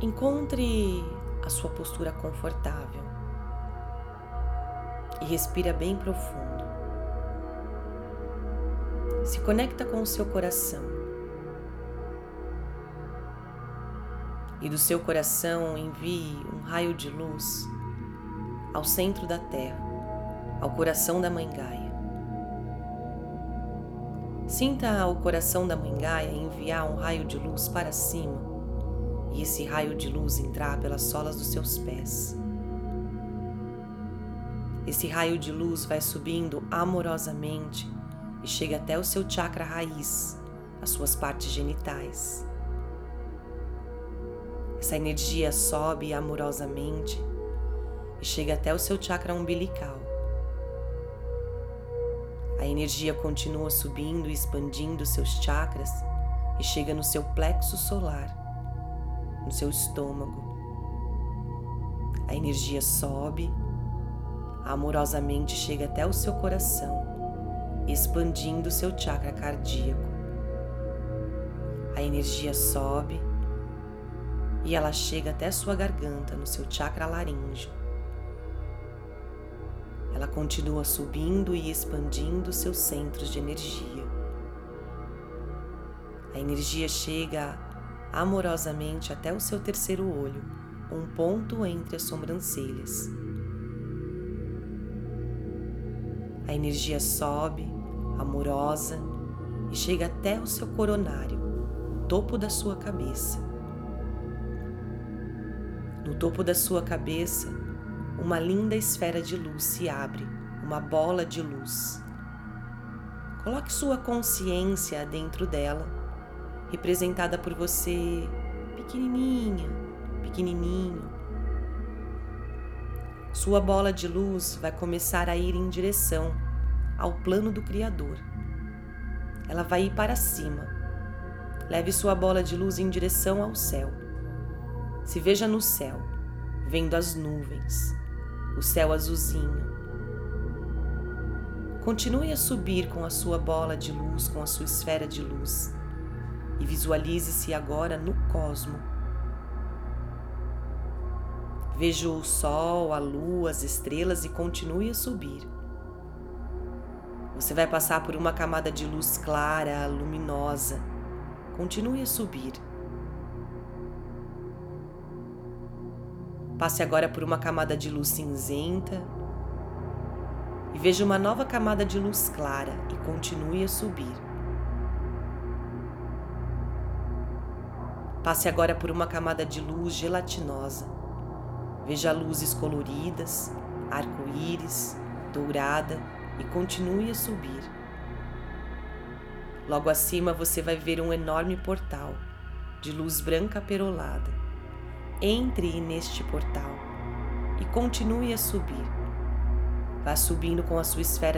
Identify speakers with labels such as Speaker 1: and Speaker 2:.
Speaker 1: Encontre a sua postura confortável e respira bem profundo. Se conecta com o seu coração. E do seu coração envie um raio de luz ao centro da Terra, ao coração da Mãe Gaia. Sinta o coração da Mãe Gaia enviar um raio de luz para cima e esse raio de luz entrar pelas solas dos seus pés. Esse raio de luz vai subindo amorosamente e chega até o seu chakra raiz, as suas partes genitais. Essa energia sobe amorosamente e chega até o seu chakra umbilical. A energia continua subindo e expandindo seus chakras e chega no seu plexo solar, no seu estômago. A energia sobe, amorosamente chega até o seu coração, expandindo seu chakra cardíaco. A energia sobe e ela chega até sua garganta, no seu chakra laríngeo. Ela continua subindo e expandindo seus centros de energia. A energia chega amorosamente até o seu terceiro olho, um ponto entre as sobrancelhas. A energia sobe, amorosa, e chega até o seu coronário, topo da sua cabeça. No topo da sua cabeça, uma linda esfera de luz se abre, uma bola de luz. Coloque sua consciência dentro dela, representada por você, pequenininha, pequenininho. Sua bola de luz vai começar a ir em direção ao plano do Criador. Ela vai ir para cima. Leve sua bola de luz em direção ao céu. Se veja no céu, vendo as nuvens, o céu azulzinho. Continue a subir com a sua bola de luz, com a sua esfera de luz e visualize-se agora no cosmo. Veja o sol, a lua, as estrelas e continue a subir. Você vai passar por uma camada de luz clara, luminosa. Continue a subir. Passe agora por uma camada de luz cinzenta e veja uma nova camada de luz clara e continue a subir. Passe agora por uma camada de luz gelatinosa. Veja luzes coloridas, arco-íris, dourada e continue a subir. Logo acima você vai ver um enorme portal de luz branca perolada. Entre neste portal e continue a subir. Vá subindo com a sua esfera